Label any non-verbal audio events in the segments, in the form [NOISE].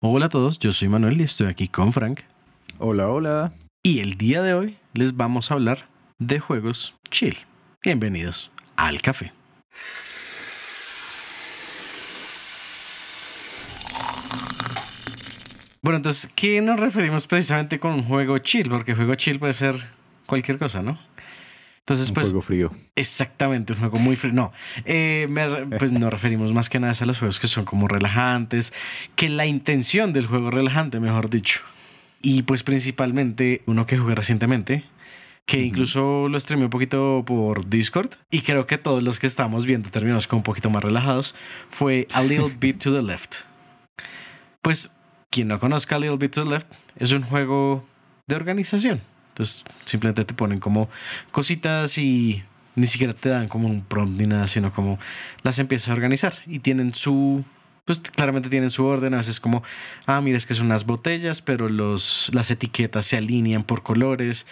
Hola a todos, yo soy Manuel y estoy aquí con Frank. Hola, hola. Y el día de hoy les vamos a hablar de juegos chill. Bienvenidos al café. Bueno, entonces, ¿qué nos referimos precisamente con un juego chill? Porque juego chill puede ser cualquier cosa, ¿no? Entonces, Un pues, juego frío. Exactamente, un juego muy frío. No, eh, me- [LAUGHS] pues nos referimos más que nada a los juegos que son como relajantes, que la intención del juego relajante, mejor dicho. Y pues principalmente uno que jugué recientemente, que incluso lo streamé un poquito por Discord, y creo que todos los que estábamos viendo terminamos como un poquito más relajados, fue [LAUGHS] A Little Bit to the Left. Pues quien no conozca A Little Bit to the Left, es un juego de organización. Entonces simplemente te ponen como cositas y ni siquiera te dan como un prompt ni nada, sino como las empiezas a organizar y tienen su, pues claramente tienen su orden, a veces como, ah, mira, es que son unas botellas, pero los, las etiquetas se alinean por colores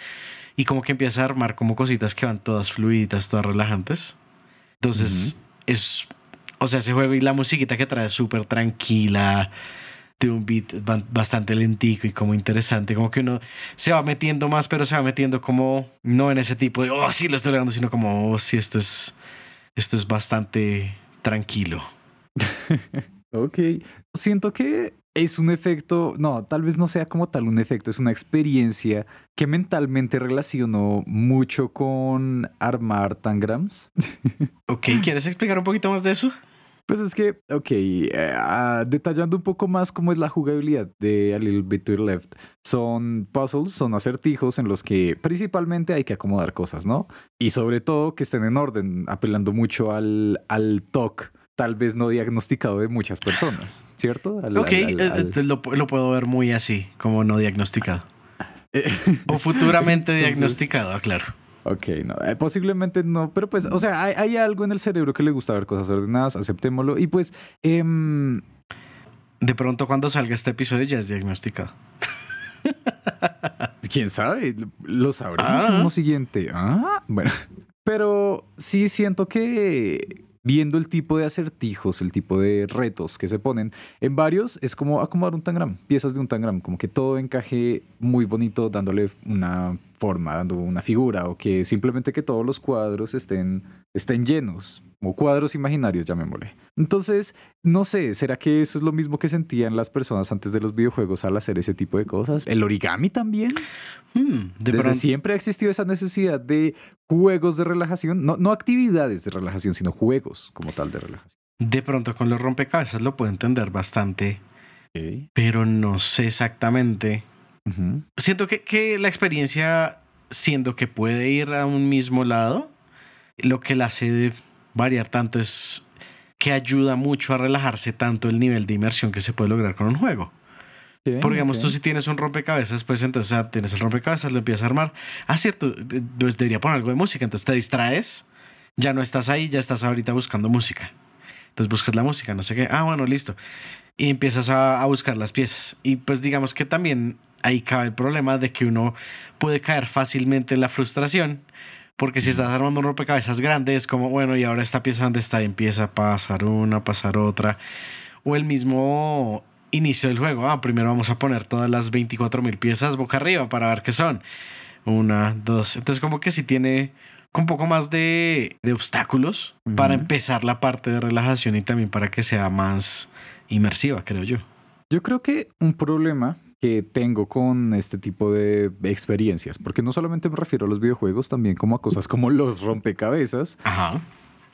y como que empieza a armar como cositas que van todas fluidas, todas relajantes. Entonces es, o sea, ese juego y la musiquita que trae es súper tranquila, de un beat ba- bastante lentico y como interesante, como que uno se va metiendo más, pero se va metiendo como no en ese tipo de, oh, sí, lo estoy logrando, sino como, oh, sí, esto es, esto es bastante tranquilo. [LAUGHS] Ok. Siento que es un efecto, no, tal vez no sea como tal un efecto, es una experiencia que mentalmente relaciono mucho con armar tangrams. [LAUGHS] Ok, ¿quieres explicar un poquito más de eso? Pues es que, ok, ah, detallando un poco más cómo es la jugabilidad de A Little Bit to the Left, son puzzles, son acertijos en los que principalmente hay que acomodar cosas, ¿no? Y sobre todo que estén en orden, apelando mucho al, al TOC, tal vez no diagnosticado de muchas personas, ¿cierto? Al- Ok, al- al- eh, eh, Lo, lo puedo ver muy así, como no diagnosticado. [LAUGHS] O futuramente Entonces- diagnosticado, aclaro. Ok, no, eh, posiblemente no, pero pues, o sea, hay, hay algo en el cerebro que le gusta ver cosas ordenadas, aceptémoslo. Y pues, em, De pronto cuando salga este episodio ya es diagnosticado. [LAUGHS] quién sabe, lo sabremos en Ah. uno siguiente. Ah, bueno, pero sí siento que viendo el tipo de acertijos, el tipo de retos que se ponen en varios, es como acomodar un tangram, piezas de un tangram, como que todo encaje muy bonito, dándole una forma, dando una figura, o que simplemente que todos los cuadros estén, estén llenos, como cuadros imaginarios, llamémosle. Entonces, no sé, ¿será que eso es lo mismo que sentían las personas antes de los videojuegos al hacer ese tipo de cosas? ¿El origami también? Hmm, de Desde pronto, siempre ha existido esa necesidad de juegos de relajación, no, no actividades de relajación, sino juegos como tal de relajación. de pronto con los rompecabezas lo puedo entender bastante, pero no sé exactamente siento que, que la experiencia, siendo que puede ir a un mismo lado, lo que la hace variar tanto es que ayuda mucho a relajarse tanto el nivel de inmersión que se puede lograr con un juego. Ok, Porque digamos, tú si tienes un rompecabezas, pues entonces ah, tienes el rompecabezas, lo empiezas a armar. Ah, cierto, pues debería poner algo de música, entonces te distraes, ya no estás ahí, ya estás ahorita buscando música. Entonces buscas la música, no sé qué. Ah, bueno, listo. Y empiezas a, a buscar las piezas. Y pues digamos que también ahí cabe el problema de que uno puede caer fácilmente en la frustración. Porque si estás armando un rompecabezas grande, es como, bueno, y ahora esta pieza dónde está, y empieza a pasar una, a pasar otra. O el mismo inicio del juego. Ah, primero vamos a poner todas las 24 mil piezas boca arriba para ver qué son. Una, dos. Entonces, como que si tiene un poco más de, de obstáculos para empezar la parte de relajación y también para que sea más inmersiva, creo yo. Yo creo que un problema que tengo con este tipo de experiencias, porque no solamente me refiero a los videojuegos, también como a cosas como los rompecabezas, Ajá.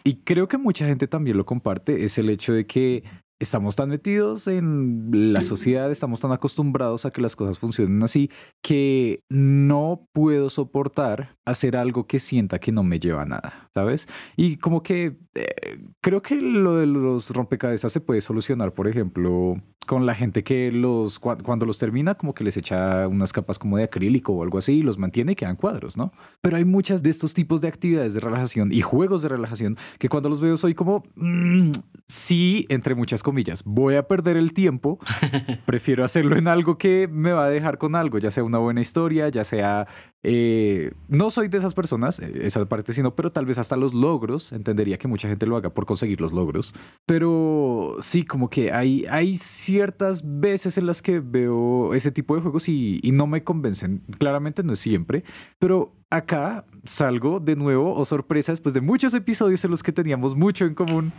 y creo que mucha gente también lo comparte, es el hecho de que estamos tan metidos en la sociedad, estamos tan acostumbrados a que las cosas funcionen así, que no puedo soportar hacer algo que sienta que no me lleva a nada, ¿sabes? Y como que eh, creo que lo de los rompecabezas se puede solucionar, por ejemplo, con la gente que los cua- cuando los termina como que les echa unas capas como de acrílico o algo así y los mantiene y quedan cuadros, ¿no? Pero hay muchas de estos tipos de actividades de relajación y juegos de relajación que cuando los veo soy como mm, sí, entre muchas comillas, voy a perder el tiempo, [LAUGHS] prefiero hacerlo en algo que me va a dejar con algo, ya sea una buena historia, ya sea... eh, no soy de esas personas, eh, esa parte sí no, pero tal vez hasta los logros, entendería que mucha gente lo haga por conseguir los logros, pero sí, como que hay, ciertas veces en las que veo ese tipo de juegos y, no me convencen, claramente no es siempre, pero acá salgo de nuevo, o sorpresa, después de muchos episodios en los que teníamos mucho en común.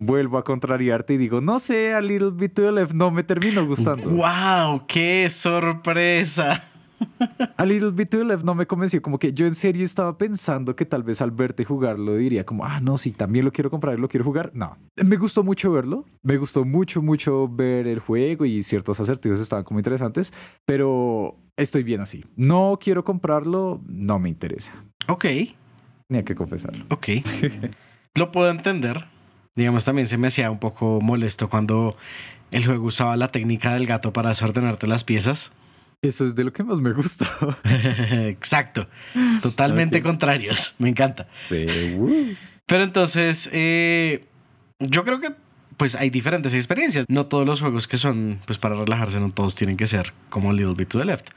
Vuelvo a contrariarte y digo, no sé, a Little Bit to the Left no me terminó gustando. ¡Wow! ¡Qué sorpresa! [LAUGHS] A Little Bit to the Left no me convenció. Como que yo en serio estaba pensando que tal vez al verte jugarlo diría como, ah, no, sí, también lo quiero comprar y lo quiero jugar. No. Me gustó mucho verlo. Me gustó mucho, mucho ver el juego y ciertos acertijos estaban como interesantes. Pero estoy bien así. No quiero comprarlo, no me interesa. Ok, Ni hay que confesarlo. ok. Lo puedo entender. Digamos, también se me hacía un poco molesto cuando el juego usaba la técnica del gato para desordenarte las piezas. Eso es de lo que más me gustó. [LAUGHS] Exacto. Totalmente contrarios. Me encanta. Uh, Pero entonces, eh, yo creo que pues hay diferentes experiencias. No todos los juegos que son pues para relajarse, no todos tienen que ser como Little Bit to the Left.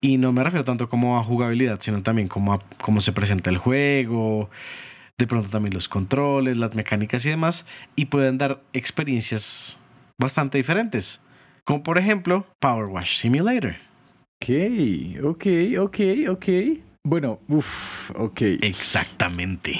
Y no me refiero tanto como a jugabilidad, sino también como a cómo se presenta el juego, de pronto también los controles, las mecánicas y demás. Y pueden dar experiencias bastante diferentes. Como por ejemplo Power Wash Simulator. Ok, ok, ok, ok. Bueno, uff, ok. Exactamente.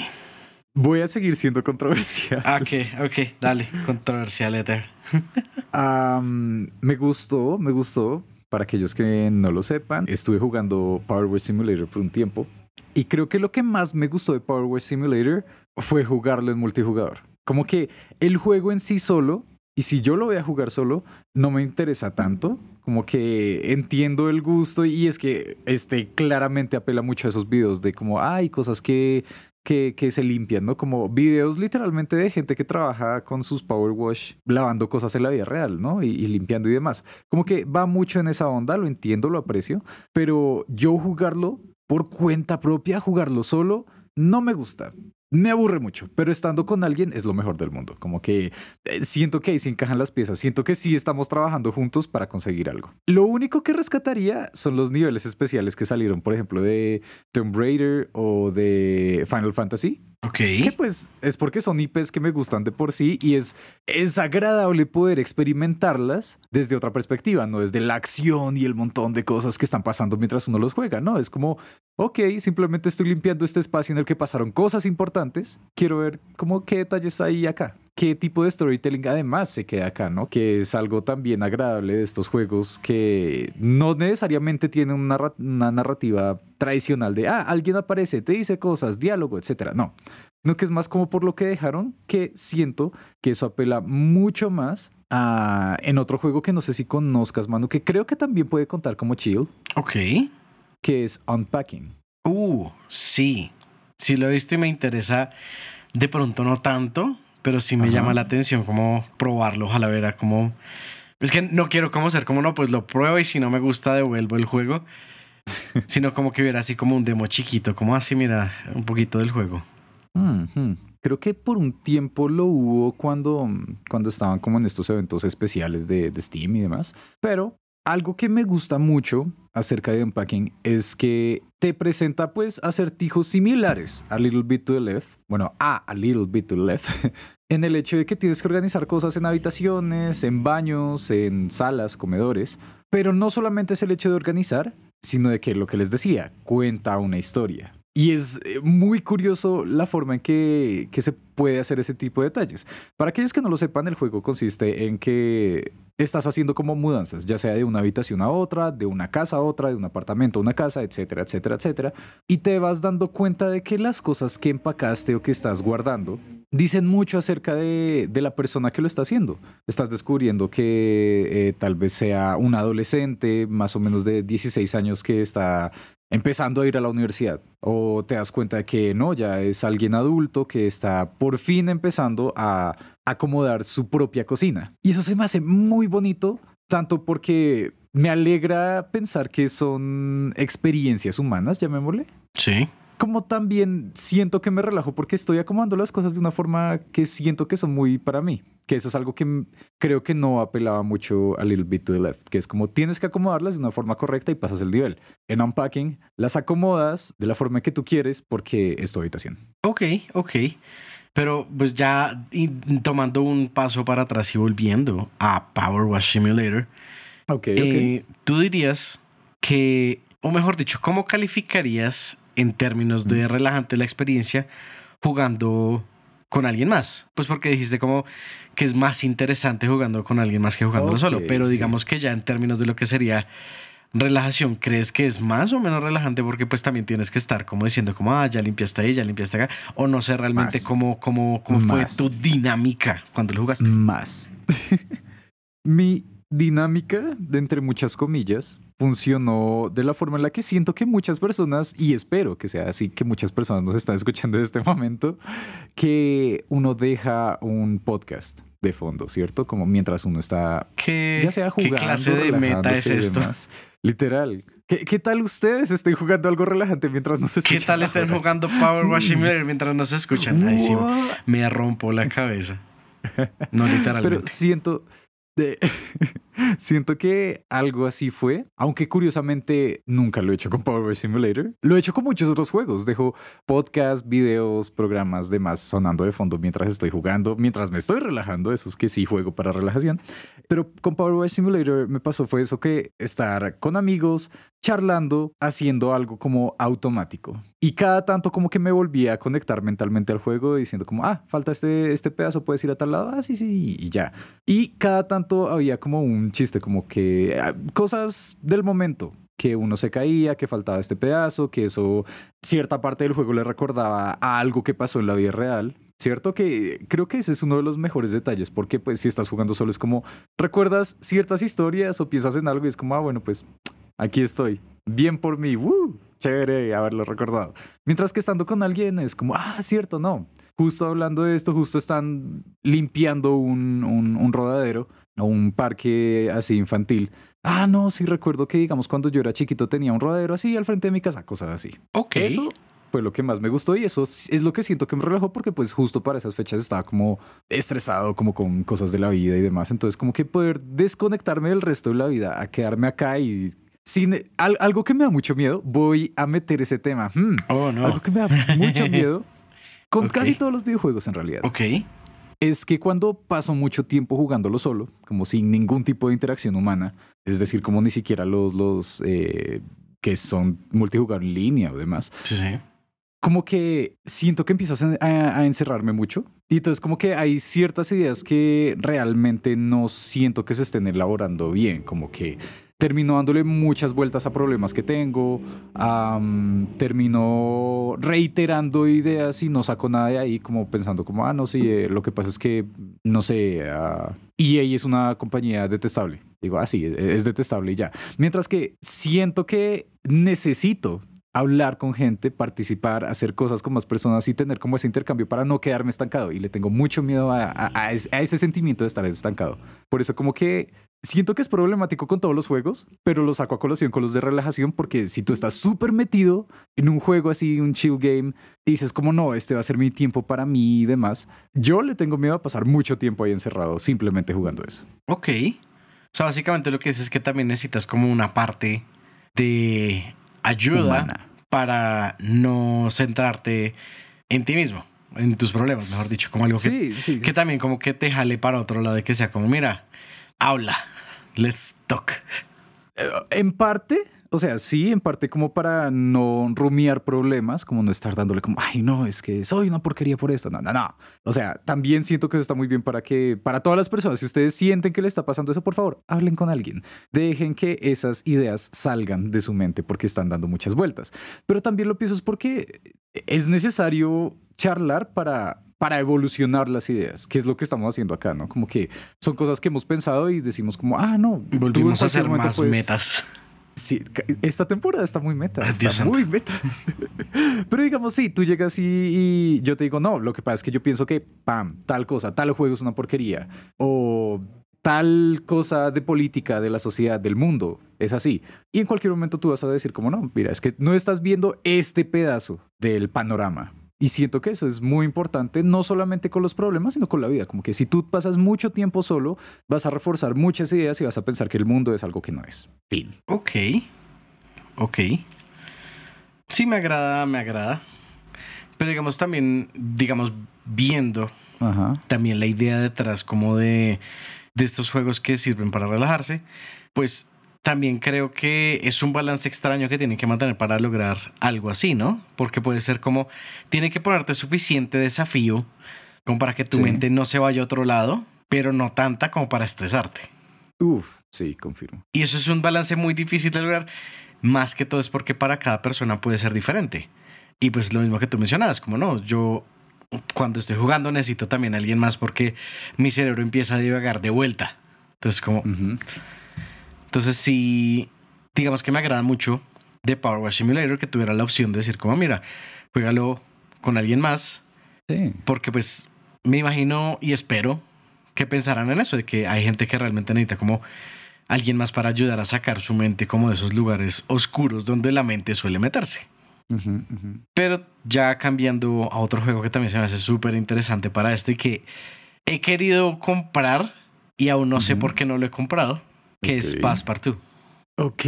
Voy a seguir siendo controversial. Ah, Ok, ok, dale, controversial. [LAUGHS] Am, me gustó, me gustó. Para aquellos que no lo sepan, estuve jugando Power Wash Simulator por un tiempo. Y creo que lo que más me gustó de Power Wash Simulator fue jugarlo en multijugador. Como que el juego en sí solo, y si yo lo voy a jugar solo, no me interesa tanto. Como que entiendo el gusto y es que este claramente apela mucho a esos videos de como hay cosas que que, que se limpian, ¿no? Como videos literalmente de gente que trabaja con sus Power Wash lavando cosas en la vida real, ¿no? Y, y limpiando y demás. Como que va mucho en esa onda, lo entiendo, lo aprecio, pero yo jugarlo por cuenta propia, jugarlo solo, no me gusta. Me aburre mucho, pero estando con alguien es lo mejor del mundo. Como que eh, siento que ahí se encajan las piezas, siento que sí estamos trabajando juntos para conseguir algo. Lo único que rescataría son los niveles especiales que salieron, por ejemplo, de Tomb Raider o de Final Fantasy. Ok. Que pues es porque son IPs que me gustan de por sí y es, es agradable poder experimentarlas desde otra perspectiva, no desde la acción y el montón de cosas que están pasando mientras uno los juega, ¿no? Es como, ok, simplemente estoy limpiando este espacio en el que pasaron cosas importantes, quiero ver como qué detalles hay acá. ¿Qué tipo de storytelling además se queda acá, no? Que es algo también agradable de estos juegos que no necesariamente tienen una, narra- una narrativa tradicional de, ah, alguien aparece, te dice cosas, diálogo, etcétera. No, no que es más como por lo que dejaron, que siento que eso apela mucho más a, en otro juego que no sé si conozcas, Manu, que creo que también puede contar como chill, Ok. que es Unpacking. Uh, sí. Sí lo he visto y me interesa. De pronto no tanto, pero sí me Ajá. llama la atención como probarlo. Ojalá verá como... Es que no quiero como ser como no, pues lo pruebo y si no me gusta devuelvo el juego. [LAUGHS] sino como que hubiera así como un demo chiquito, como así, mira, un poquito del juego. Creo que por un tiempo lo hubo cuando, cuando estaban como en estos eventos especiales de, de Steam y demás. Pero algo que me gusta mucho acerca de Unpacking es que te presenta pues acertijos similares a Little Bit to the Left. Bueno, a A Little Bit to the Left. [LAUGHS] En el hecho de que tienes que organizar cosas en habitaciones, en baños, en salas, comedores. Pero no solamente es el hecho de organizar, sino de que lo que les decía, cuenta una historia. Y es eh, muy curioso la forma en que, que se puede hacer ese tipo de detalles. Para aquellos que no lo sepan, el juego consiste en que estás haciendo como mudanzas, ya sea de una habitación a otra, de una casa a otra, de un apartamento a una casa, etcétera, etcétera, etcétera. Y te vas dando cuenta de que las cosas que empacaste o que estás guardando dicen mucho acerca de, de la persona que lo está haciendo. Estás descubriendo que eh, tal vez sea un adolescente más o menos de 16 años que está empezando a ir a la universidad. O te das cuenta de que no, ya es alguien adulto que está por fin empezando a acomodar su propia cocina. Y eso se me hace muy bonito, tanto porque me alegra pensar que son experiencias humanas, llamémosle. Sí. Como también siento que me relajo porque estoy acomodando las cosas de una forma que siento que son muy para mí. Que eso es algo que creo que no apelaba mucho a Little Bit to the Left, que es como tienes que acomodarlas de una forma correcta y pasas el nivel. En Unpacking las acomodas de la forma que tú quieres porque es tu habitación. Ok, ok. Pero pues ya tomando un paso para atrás y volviendo a Power Wash Simulator, okay, eh, tú dirías que, o mejor dicho, ¿cómo calificarías en términos de relajante la experiencia jugando con alguien más? Pues porque dijiste como que es más interesante jugando con alguien más que jugándolo solo, pero digamos que ya en términos de lo que sería relajación, ¿crees que es más o menos relajante? Porque pues también tienes que estar como diciendo como, ah, ya limpiaste ahí, ya limpiaste acá, o no sé realmente cómo, cómo, cómo fue tu dinámica cuando lo jugaste. Más. [LAUGHS] Mi dinámica, de entre muchas comillas, funcionó de la forma en la que siento que muchas personas, y espero que sea así, que muchas personas nos están escuchando en este [LAUGHS] momento, que uno deja un podcast de fondo, ¿cierto? Como mientras uno está, ¿Qué, ya sea jugando, ¿qué clase de meta es esto? Literal. ¿Qué, tal ustedes estén jugando algo relajante mientras nos escuchan? ¿Qué tal estén jugando Power [LAUGHS] Washing mientras nos escuchan? Ay, sí, me rompo la cabeza. No literalmente. Pero siento, で [LAUGHS] Siento que algo así fue, aunque curiosamente nunca lo he hecho con Power Simulator. Lo he hecho con muchos otros juegos. Dejo podcasts, videos, programas, demás sonando de fondo mientras estoy jugando, mientras me estoy relajando. Eso es que sí juego para relajación. Pero con Power Simulator me pasó fue eso que estar con amigos, charlando, haciendo algo como automático. Y cada tanto como que me volvía a conectar mentalmente al juego diciendo como, ah, falta este, este pedazo, puedes ir a tal lado, ah, sí, sí, y ya. Y cada tanto había como un chiste, como que ah, cosas del momento, que uno se caía, que faltaba este pedazo, que eso, cierta parte del juego le recordaba algo que pasó en la vida real. ¿Cierto? Que creo que ese es uno de los mejores detalles, porque pues si estás jugando solo es como, recuerdas ciertas historias o piensas en algo y es como, ah, bueno, pues aquí estoy. Bien por mí. Chévere haberlo recordado. Mientras que estando con alguien es como, ah, cierto, no. Justo hablando de esto, justo están limpiando un, un, rodadero o un parque así infantil. Ah, no, sí recuerdo que, digamos, cuando yo era chiquito tenía un rodadero así al frente de mi casa, cosas así. Ok. Eso fue lo que más me gustó y eso es lo que siento que me relajó porque pues justo para esas fechas estaba como estresado como con cosas de la vida y demás. Entonces como que poder desconectarme del resto de la vida a quedarme acá y sin, algo que me da mucho miedo, voy a meter ese tema. Hmm, oh, no. Algo que me da mucho miedo [LAUGHS] con casi todos los videojuegos en realidad. Ok. Es que cuando paso mucho tiempo jugándolo solo, como sin ningún tipo de interacción humana, es decir, como ni siquiera los, los eh, que son multijugador en línea o demás, sí, sí. como que siento que empiezo a, a, encerrarme mucho. Y entonces como que hay ciertas ideas que realmente no siento que se estén elaborando bien, como que termino dándole muchas vueltas a problemas que tengo, termino reiterando ideas y no saco nada de ahí, como pensando como, ah, no, sí, eh, lo que pasa es que, no sé, uh, EA es una compañía detestable. Digo, ah, sí, e-, es detestable y ya. Mientras que siento que necesito hablar con gente, participar, hacer cosas con más personas y tener como ese intercambio para no quedarme estancado. Y le tengo mucho miedo a, ese sentimiento de estar estancado. Por eso como que Siento que es problemático con todos los juegos, pero lo saco a colación con los de relajación porque si tú estás súper metido en un juego así, un chill game, y dices como no, este va a ser mi tiempo para mí y demás, yo le tengo miedo a pasar mucho tiempo ahí encerrado simplemente jugando eso. Ok. O sea, básicamente lo que dices es que también necesitas como una parte de ayuda para no centrarte en ti mismo, en tus problemas, mejor dicho, como algo que, que también como que te jale para otro lado de que sea como, mira, habla, let's talk. Eh, en parte, o sea, sí, en parte como para no rumiar problemas, como no estar dándole como, ay, no, es que soy una porquería por esto. No, no, no. O sea, también siento que eso está muy bien para que, para todas las personas, si ustedes sienten que le está pasando eso, por favor, hablen con alguien. Dejen que esas ideas salgan de su mente porque están dando muchas vueltas. Pero también lo pienso es porque es necesario charlar para para evolucionar las ideas, que es lo que estamos haciendo acá, ¿no? Como que son cosas que hemos pensado y decimos como, ah, no. Volvimos a hacer más metas. Sí, esta temporada está muy meta. está muy meta. [LAUGHS] Pero digamos, sí, tú llegas y, y, yo te digo, no, lo que pasa es que yo pienso que, pam, tal cosa, tal juego es una porquería. O tal cosa de política, de la sociedad, del mundo. Es así. Y en cualquier momento tú vas a decir como no, mira, es que no estás viendo este pedazo del panorama. Y siento que eso es muy importante, no solamente con los problemas, sino con la vida. Como que si tú pasas mucho tiempo solo, vas a reforzar muchas ideas y vas a pensar que el mundo es algo que no es. Fin. Ok. Ok. Sí, me agrada, me agrada. Pero digamos también, digamos, viendo Ajá. también la idea detrás como de, de estos juegos que sirven para relajarse, pues también creo que es un balance extraño que tienen que mantener para lograr algo así, ¿no? Porque puede ser como, tiene que ponerte suficiente desafío como para que tu Sí. mente no se vaya a otro lado, pero no tanta como para estresarte. Uf, sí, confirmo. Y eso es un balance muy difícil de lograr, más que todo es porque para cada persona puede ser diferente. Y pues lo mismo que tú mencionabas, como no, yo cuando estoy jugando necesito también a alguien más porque mi cerebro empieza a divagar de vuelta. Entonces como, Ujú. Entonces sí, digamos que me agrada mucho de Power Wash Simulator que tuviera la opción de decir como, mira, juégalo con alguien más, Sí. porque pues me imagino y espero que pensarán en eso, de que hay gente que realmente necesita como alguien más para ayudar a sacar su mente como de esos lugares oscuros donde la mente suele meterse. Pero ya cambiando a otro juego que también se me hace súper interesante para esto y que he querido comprar y aún no sé por qué no lo he comprado, que es Ok. Passepartout. Ok,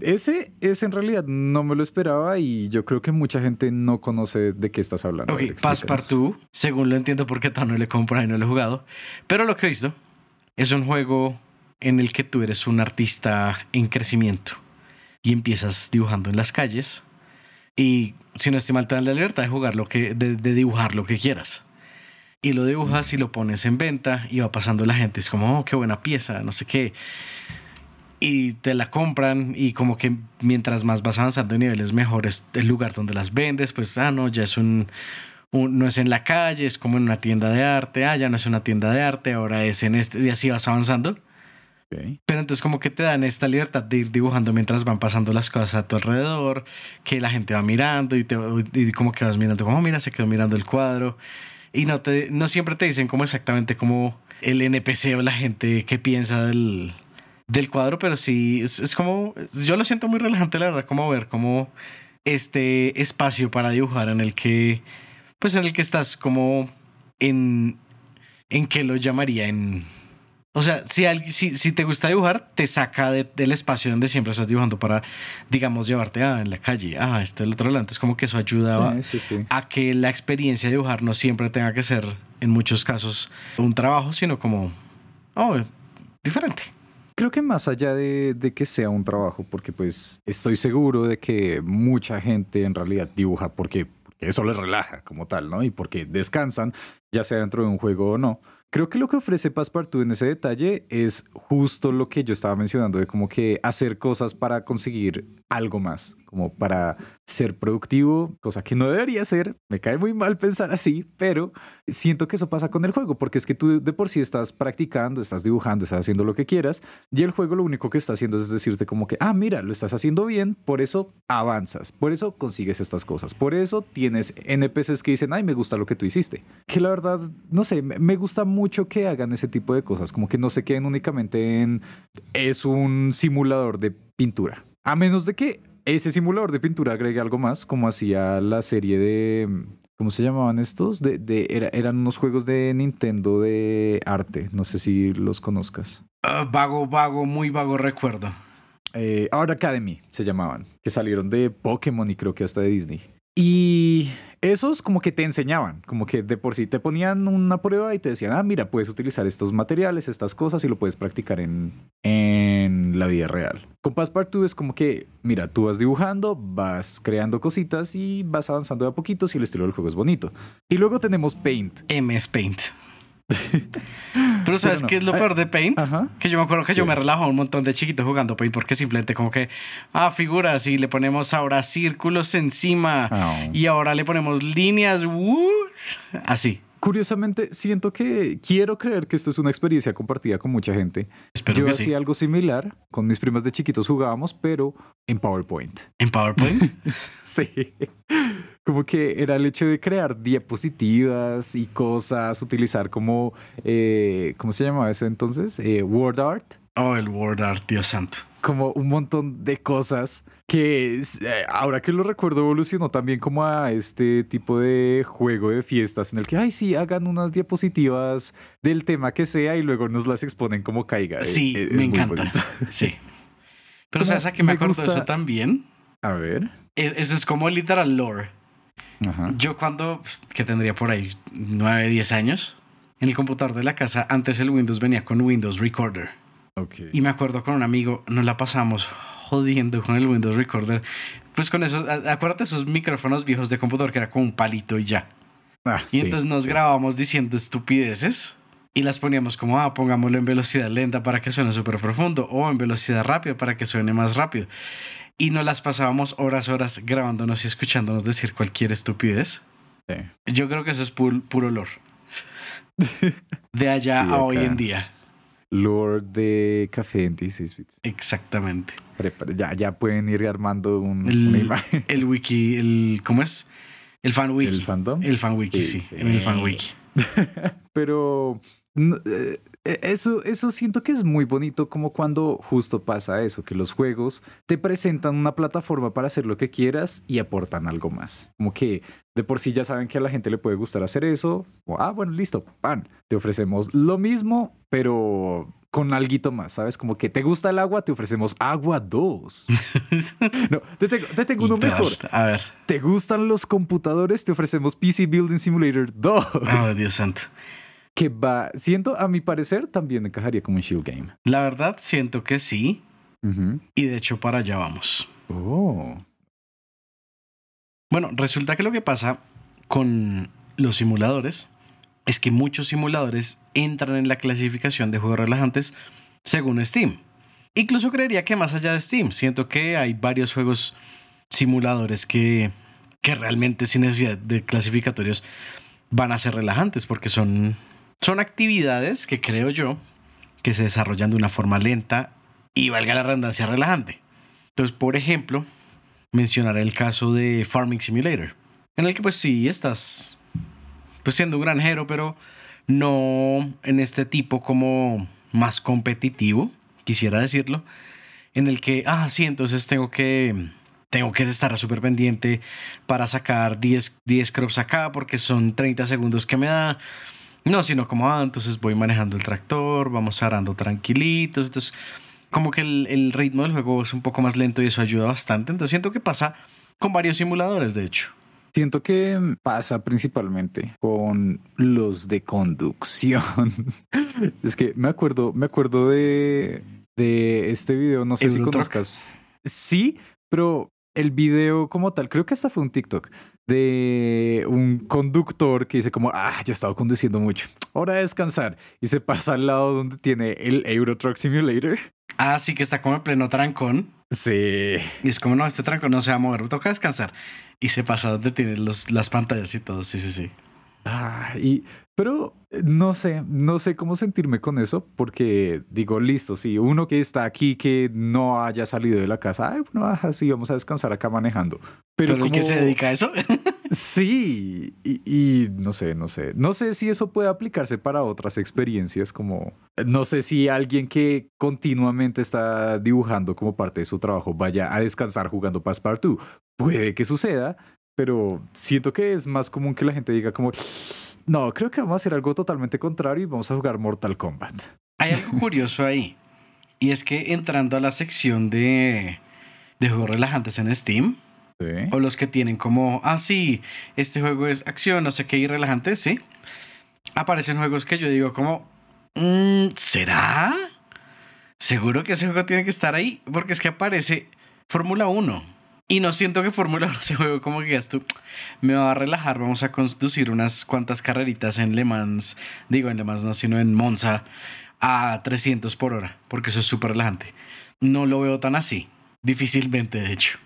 ese, ese en realidad no me lo esperaba y yo creo que mucha gente no conoce de qué estás hablando. Ok. Passepartout, según lo entiendo porque todavía no lo he comprado y no lo he jugado, pero lo que he visto es un juego en el que tú eres un artista en crecimiento y empiezas dibujando en las calles y si no estoy mal te dan la libertad de jugar lo que de, de dibujar lo que quieras y lo dibujas y lo pones en venta y va pasando la gente. Es como oh qué buena pieza no sé qué y te la compran y como que mientras más vas avanzando en niveles mejores el lugar donde las vendes. Pues ah no ya es un, un- no es en la calle es como en una tienda de arte. Ah ya no es una tienda de arte ahora es en este y así vas avanzando. Pero entonces como que te dan esta libertad de ir dibujando mientras van pasando las cosas a tu alrededor, que la gente va mirando y, te, y como que vas mirando, como "Oh, mira, se quedó mirando el cuadro. Y no, te, no siempre te dicen como exactamente como el NPC o la gente que piensa del, del cuadro, pero sí, es, es como, yo lo siento muy relajante, la verdad, como ver como este espacio para dibujar en el que, pues en el que estás como en, en qué lo llamaría, en... O sea, si, si, si te gusta dibujar, te saca de- del espacio donde siempre estás dibujando para, digamos, llevarte a en la calle, ah, este, el otro lado. Entonces, como que eso ayuda a, Sí, sí, sí. a que la experiencia de dibujar no siempre tenga que ser, en muchos casos, un trabajo, sino como, oh, diferente. Creo que más allá de, de que sea un trabajo, porque pues estoy seguro de que mucha gente en realidad dibuja porque, porque eso les relaja como tal, ¿no? Y porque descansan, ya sea dentro de un juego o no. Creo que lo que ofrece Passepartout en ese detalle es justo lo que yo estaba mencionando, de como que hacer cosas para conseguir algo más, como para ser productivo, cosa que no debería ser. Me cae muy mal pensar así, pero siento que eso pasa con el juego, porque es que tú de por sí estás practicando, estás dibujando, estás haciendo lo que quieras, y el juego lo único que está haciendo es decirte como que, ah, mira, lo estás haciendo bien, por eso avanzas, por eso consigues estas cosas, por eso tienes NPCs que dicen, ay, me gusta lo que tú hiciste. Que la verdad, no sé, me gusta mucho que hagan ese tipo de cosas, como que no se queden únicamente en, es un simulador de pintura. A menos de que ese simulador de pintura agregue algo más, como hacía la serie de... ¿Cómo se llamaban estos? De, de- era- eran unos juegos de Nintendo de arte. No sé si los conozcas. Ah, vago, vago, muy vago recuerdo. Eh, Art Academy se llamaban, que salieron de Pokémon y creo que hasta de Disney. Y esos como que te enseñaban, como que de por sí te ponían una prueba y te decían, ah, mira, puedes utilizar estos materiales, estas cosas y lo puedes practicar en, en la vida real. Con Passepartout es como que, mira, tú vas dibujando, vas creando cositas y vas avanzando de a poquito si el estilo del juego es bonito. Y luego tenemos Paint. MS Paint. [LAUGHS] Pero ¿sabes no. qué es lo Ah, peor de Paint? Ajá. Que yo me acuerdo que yo me relajaba un montón de chiquito jugando Paint porque simplemente como que, ah, figuras y le ponemos ahora círculos encima Ah. y ahora le ponemos líneas, uh, así. Curiosamente, siento que quiero creer que esto es una experiencia compartida con mucha gente. Espero Yo que hacía sí. algo similar, con mis primas de chiquitos jugábamos, pero en PowerPoint. ¿En PowerPoint? [LAUGHS] Sí. Como que era el hecho de crear diapositivas y cosas, utilizar como, eh, ¿cómo se llamaba eso entonces? Eh, Word Art. oh, el Word Art, Dios santo. como un montón de cosas que eh, ahora que lo recuerdo evolucionó también como a este tipo de juego de fiestas en el que, ay, sí, hagan unas diapositivas del tema que sea y luego nos las exponen como caiga. Eh, Sí, eh, es me muy encanta. bonito. [LAUGHS] Sí. Pero ¿sabes a qué me me acuerdo de eso también? A ver. E- Eso es como literal lore. Ajá. Yo cuando, pues, que tendría por ahí 9, 10 años, en el computador de la casa, antes el Windows venía con Windows Recorder. Y me acuerdo con un amigo, nos la pasamos jodiendo con el Windows Recorder. Pues con esos, a- acuérdate esos micrófonos viejos de computador que era con un palito y ya. Ah, Y sí, entonces nos sí. grabábamos diciendo estupideces y las poníamos como, ah, pongámoslo en velocidad lenta para que suene súper profundo o en velocidad rápida para que suene más rápido. Y nos las pasábamos horas, horas grabándonos y escuchándonos decir cualquier estupidez. Sí. Yo creo que eso es pur- puro olor. [LAUGHS] De allá a hoy en día. Lord de café en 16 bits. Exactamente. Prepara- Ya, ya pueden ir armando un- El- una imagen. El wiki, el, ¿cómo es? El fan wiki. ¿El fandom? El fan wiki, Sí, sí. sí. En el fan wiki. [LAUGHS] Pero no, eh, eso, eso siento que es muy bonito como cuando justo pasa eso, que los juegos te presentan una plataforma para hacer lo que quieras y aportan algo más. Como que de por sí ya saben que a la gente le puede gustar hacer eso. O, ah, bueno, listo, pan. Te ofrecemos lo mismo, pero con alguito más, ¿sabes? Como que te gusta el agua, te ofrecemos agua 2. [LAUGHS] no, te tengo, te tengo uno mejor. A ver. ¿Te gustan los computadores? Te ofrecemos PC Building Simulator 2 Oh, Dios santo. Que va, siento, a mi parecer, también encajaría como un shield game. La verdad, siento que sí. Y de hecho, para allá vamos. Oh. Bueno, resulta que lo que pasa con los simuladores es que muchos simuladores entran en la clasificación de juegos relajantes según Steam. Incluso creería que más allá de Steam, siento que hay varios juegos simuladores que, que realmente sin necesidad de clasificatorios van a ser relajantes porque son, son actividades que creo yo que se desarrollan de una forma lenta y valga la redundancia relajante. Entonces, por ejemplo, mencionaré el caso de Farming Simulator, en el que pues sí estás pues siendo un granjero, pero no en este tipo como más competitivo, quisiera decirlo, en el que, ah, sí, entonces tengo que tengo que estar súper pendiente para sacar 10, 10 crops acá porque son 30 segundos que me da. No, sino como, ah, entonces voy manejando el tractor, vamos arando tranquilitos. Entonces, como que el, el ritmo del juego es un poco más lento y eso ayuda bastante. Entonces, siento que pasa con varios simuladores, de hecho. Siento que pasa principalmente con los de conducción. [LAUGHS] es que me acuerdo, me acuerdo de, de este video, no sé si conozcas. Sí, pero el video como tal, creo que hasta fue un TikTok de un conductor que dice como, ah, ya he estado conduciendo mucho, hora de descansar. Y se pasa al lado donde tiene el Euro Truck Simulator. Ah, sí que está como en pleno trancón. Sí. Y es como, no, este trancón no se va a mover, me toca descansar. Y se pasa donde tiene los, las pantallas y todo. Sí, sí, sí. Ah, y, pero eh, no sé, no sé cómo sentirme con eso, porque digo, listo, si uno que está aquí que no haya salido de la casa, ay, bueno, ajá, sí, vamos a descansar acá manejando. Pero, Pero, el que se dedica a eso. [LAUGHS] Sí, y, y no sé, no sé. No sé si eso puede aplicarse para otras experiencias, como no sé si alguien que continuamente está dibujando como parte de su trabajo vaya a descansar jugando Passepartout. Puede que suceda, pero siento que es más común que la gente diga como, no, creo que vamos a hacer algo totalmente contrario y vamos a jugar Mortal Kombat. Hay algo [LAUGHS] curioso ahí. Y es que entrando a la sección de, de juegos relajantes en Steam, Sí. o los que tienen como, ah, sí, este juego es acción, no sé qué, y relajante, sí. Aparecen juegos que yo digo como, "Mm, ¿será? Seguro que ese juego tiene que estar ahí, porque es que aparece Fórmula 1. Y no siento que Fórmula 1 ese juego como que tú, me va a relajar, vamos a conducir unas cuantas carreritas en Le Mans, digo en Le Mans no, sino en Monza, a 300 por hora, porque eso es súper relajante. No lo veo tan así, difícilmente de hecho.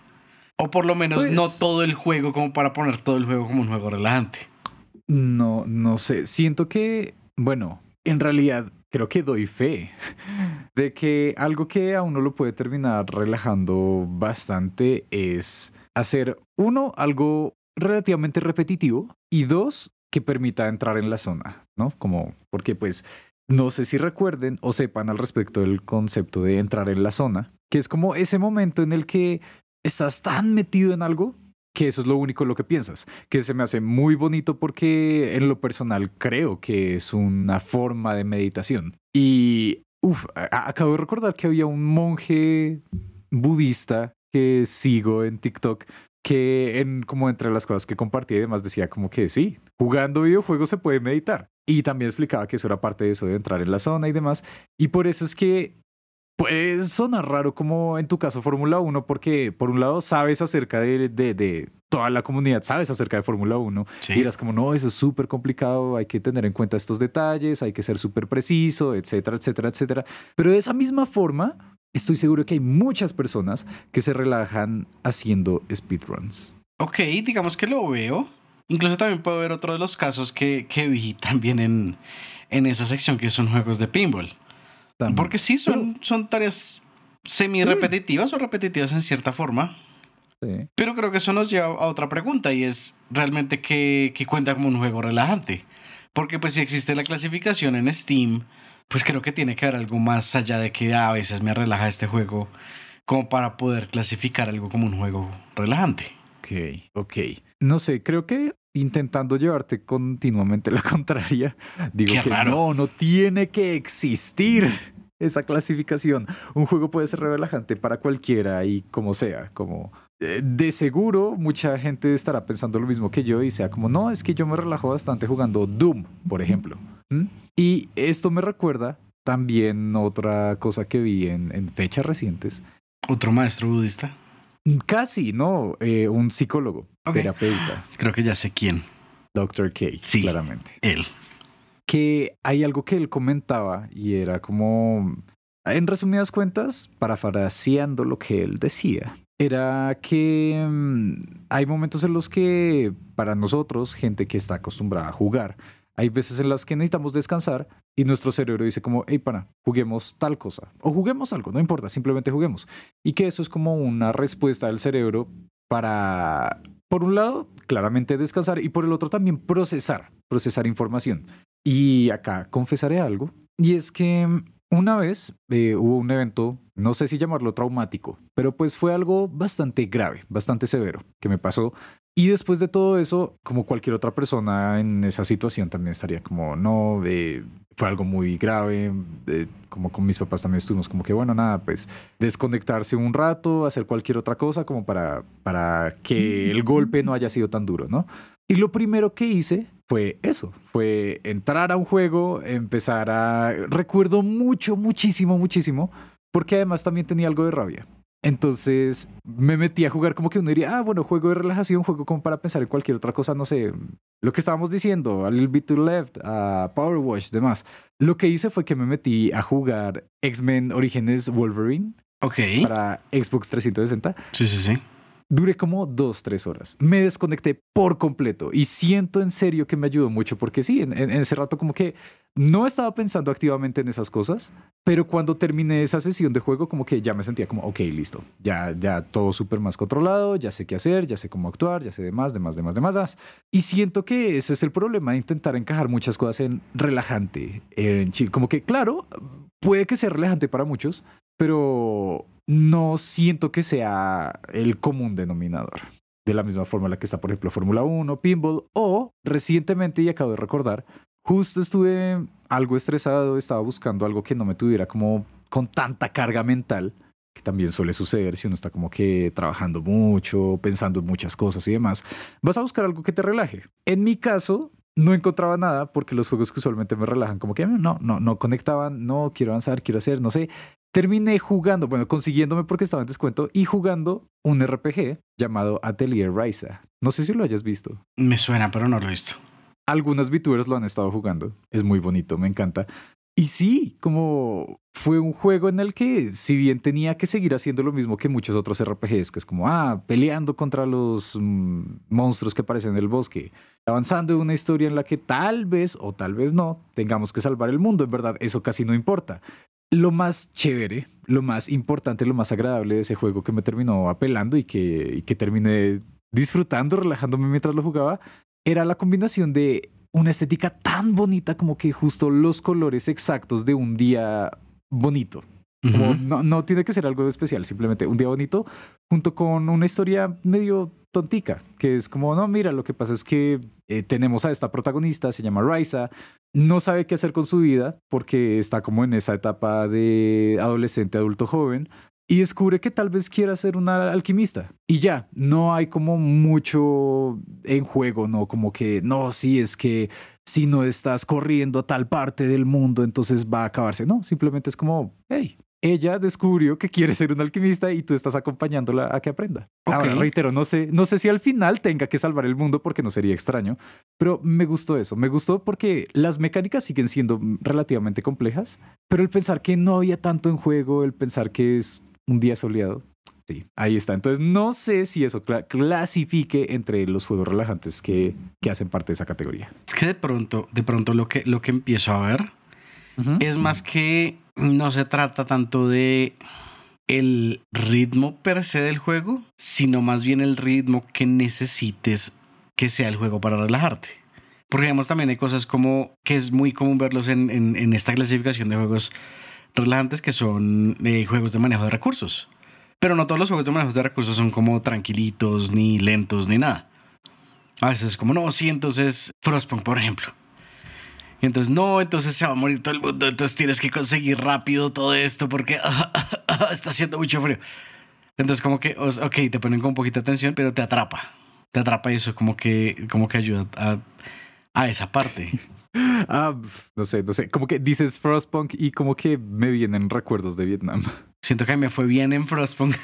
O por lo menos Pues- no todo el juego como para poner todo el juego como un juego relajante. No, no sé. Siento que, bueno, en realidad creo que doy fe [LAUGHS] de que algo que a uno lo puede terminar relajando bastante es hacer, uno, algo relativamente repetitivo y dos, que permita entrar en la zona, ¿no? Como, porque pues no sé si recuerden o sepan al respecto del concepto de entrar en la zona, que es como ese momento en el que estás tan metido en algo que eso es lo único en lo que piensas, que se me hace muy bonito porque en lo personal creo que es una forma de meditación. Y, uff, acabo de recordar que había un monje budista que sigo en TikTok que en como entre las cosas que compartí y decía como que sí, jugando videojuegos se puede meditar. Y también explicaba que eso era parte de eso de entrar en la zona y demás. Y por eso es que puede sonar raro como en tu caso Fórmula 1, porque por un lado sabes acerca de, de, toda la comunidad, sabes acerca de Fórmula 1. Y dirás como, no, eso es súper complicado, hay que tener en cuenta estos detalles, hay que ser súper preciso, etcétera, etcétera, etcétera. Pero de esa misma forma, estoy seguro que hay muchas personas que se relajan haciendo speedruns. Ok, digamos que lo veo. Incluso también puedo ver otro de los casos que, que vi también en, en esa sección que son juegos de pinball. Porque sí, son, son tareas semi-repetitivas o repetitivas en cierta forma. Sí. Pero creo que eso nos lleva a otra pregunta y es realmente qué, cuenta como un juego relajante. Porque pues si existe la clasificación en Steam, pues creo que tiene que haber algo más allá de que a veces me relaja este juego como para poder clasificar algo como un juego relajante. Ok, ok. No sé, creo que intentando llevarte continuamente la [LAUGHS] contraria, digo que no, no tiene que existir esa clasificación. Un juego puede ser relajante para cualquiera y como sea, como eh, de seguro mucha gente estará pensando lo mismo que yo y sea como, no, es que yo me relajo bastante jugando Doom, por ejemplo. Y esto me recuerda también otra cosa que vi en, fechas recientes. ¿Otro maestro budista? Casi, no, eh, un psicólogo, terapeuta. Creo que ya sé quién. Dr. K, sí, claramente. Él. Que hay algo que él comentaba y era como, en resumidas cuentas, parafraseando lo que él decía, era que mm, hay momentos en los que para nosotros, gente que está acostumbrada a jugar, hay veces en las que necesitamos descansar y nuestro cerebro dice como, hey, pana, juguemos tal cosa. O juguemos algo, no importa, simplemente juguemos. Y que eso es como una respuesta del cerebro para, por un lado, claramente descansar y por el otro también procesar, procesar información. Y acá confesaré algo. Y es que una vez eh, hubo un evento, no sé si llamarlo traumático, pero pues fue algo bastante grave, bastante severo, que me pasó y después de todo eso, como cualquier otra persona en esa situación también estaría como, no, eh, fue algo muy grave, eh, como con mis papás también estuvimos como que, bueno, nada, pues desconectarse un rato, hacer cualquier otra cosa como para, para que el golpe no haya sido tan duro, ¿no? Y lo primero que hice fue eso, fue entrar a un juego, empezar a... Recuerdo mucho, muchísimo, muchísimo, porque además también tenía algo de rabia. Entonces me metí a jugar como que uno diría, ah, bueno, juego de relajación, juego como para pensar en cualquier otra cosa, no sé, lo que estábamos diciendo, a Little Bit to Left, a Power Wash, demás. Lo que hice fue que me metí a jugar X-Men Orígenes Wolverine. Ok. Para Xbox 360. Sí, sí, sí. Duré como dos, tres horas. Me desconecté por completo y siento en serio que me ayudó mucho porque sí, en, ese rato como que no estaba pensando activamente en esas cosas, pero cuando terminé esa sesión de juego como que ya me sentía como, ok, listo, ya, ya todo súper más controlado, ya sé qué hacer, ya sé cómo actuar, ya sé demás, demás, demás, demás. Y siento que ese es el problema de intentar encajar muchas cosas en relajante, en chill. Como que, claro, puede que sea relajante para muchos, pero no siento que sea el común denominador. De la misma forma en la que está, por ejemplo, Fórmula 1, Pinball, o recientemente, y acabo de recordar, justo estuve algo estresado, estaba buscando algo que no me tuviera como con tanta carga mental, que también suele suceder si uno está como que trabajando mucho, pensando en muchas cosas y demás. Vas a buscar algo que te relaje. En mi caso, no encontraba nada porque los juegos que usualmente me relajan como que no, no, no conectaban, no quiero avanzar, quiero hacer, no sé terminé jugando, bueno, consiguiéndome porque estaba en descuento y jugando un RPG llamado Atelier Ryza. No sé si lo hayas visto. Me suena, pero no lo he visto. Algunas VTubers lo han estado jugando. Es muy bonito, me encanta. Y sí, como fue un juego en el que, si bien tenía que seguir haciendo lo mismo que muchos otros RPGs, que es como, ah, peleando contra los mm, monstruos que aparecen en el bosque, avanzando en una historia en la que tal vez o tal vez no tengamos que salvar el mundo, en verdad, eso casi no importa. Lo más chévere, lo más importante, lo más agradable de ese juego que me terminó apelando y que, que terminé disfrutando, relajándome mientras lo jugaba, era la combinación de una estética tan bonita como que justo los colores exactos de un día bonito. Como no, no tiene que ser algo especial, simplemente un día bonito junto con una historia medio tontica, que es como, no, mira, lo que pasa es que eh, tenemos a esta protagonista, se llama Raisa, no sabe qué hacer con su vida porque está como en esa etapa de adolescente, adulto joven, y descubre que tal vez quiera ser una alquimista. Y ya, no hay como mucho en juego, ¿no? Como que, no, sí, es que si no estás corriendo a tal parte del mundo, entonces va a acabarse. No, simplemente es como, hey, ella descubrió que quiere ser una alquimista y tú estás acompañándola a que aprenda. Ahora, reitero, no sé, no sé si al final tenga que salvar el mundo porque no sería extraño, pero me gustó eso. Me gustó porque las mecánicas siguen siendo relativamente complejas, pero el pensar que no había tanto en juego, el pensar que es un día soleado. Sí, ahí está. Entonces no sé si eso clasifique entre los juegos relajantes que, que, hacen parte de esa categoría. Es que de pronto, de pronto lo que, lo que empiezo a ver es más que no se trata tanto de el ritmo per se del juego, sino más bien el ritmo que necesites que sea el juego para relajarte. Porque digamos también hay cosas como que es muy común verlos en, en, esta clasificación de juegos relajantes que son eh, juegos de manejo de recursos. Pero no todos los juegos de manejo de recursos son como tranquilitos, ni lentos, ni nada. A veces es como, no, sí, entonces Frostpunk, por ejemplo. Y entonces, no, entonces se va a morir todo el mundo, entonces tienes que conseguir rápido todo esto porque [LAUGHS] está haciendo mucho frío. Entonces, como que, ok, te ponen con un poquito de atención, pero te atrapa. Te atrapa y eso como que, como que ayuda a, a esa parte. [LAUGHS] Ah, no sé, no sé. Como que dices Frostpunk y como que me vienen recuerdos de Vietnam. [LAUGHS] Siento que me fue bien en Frostpunk.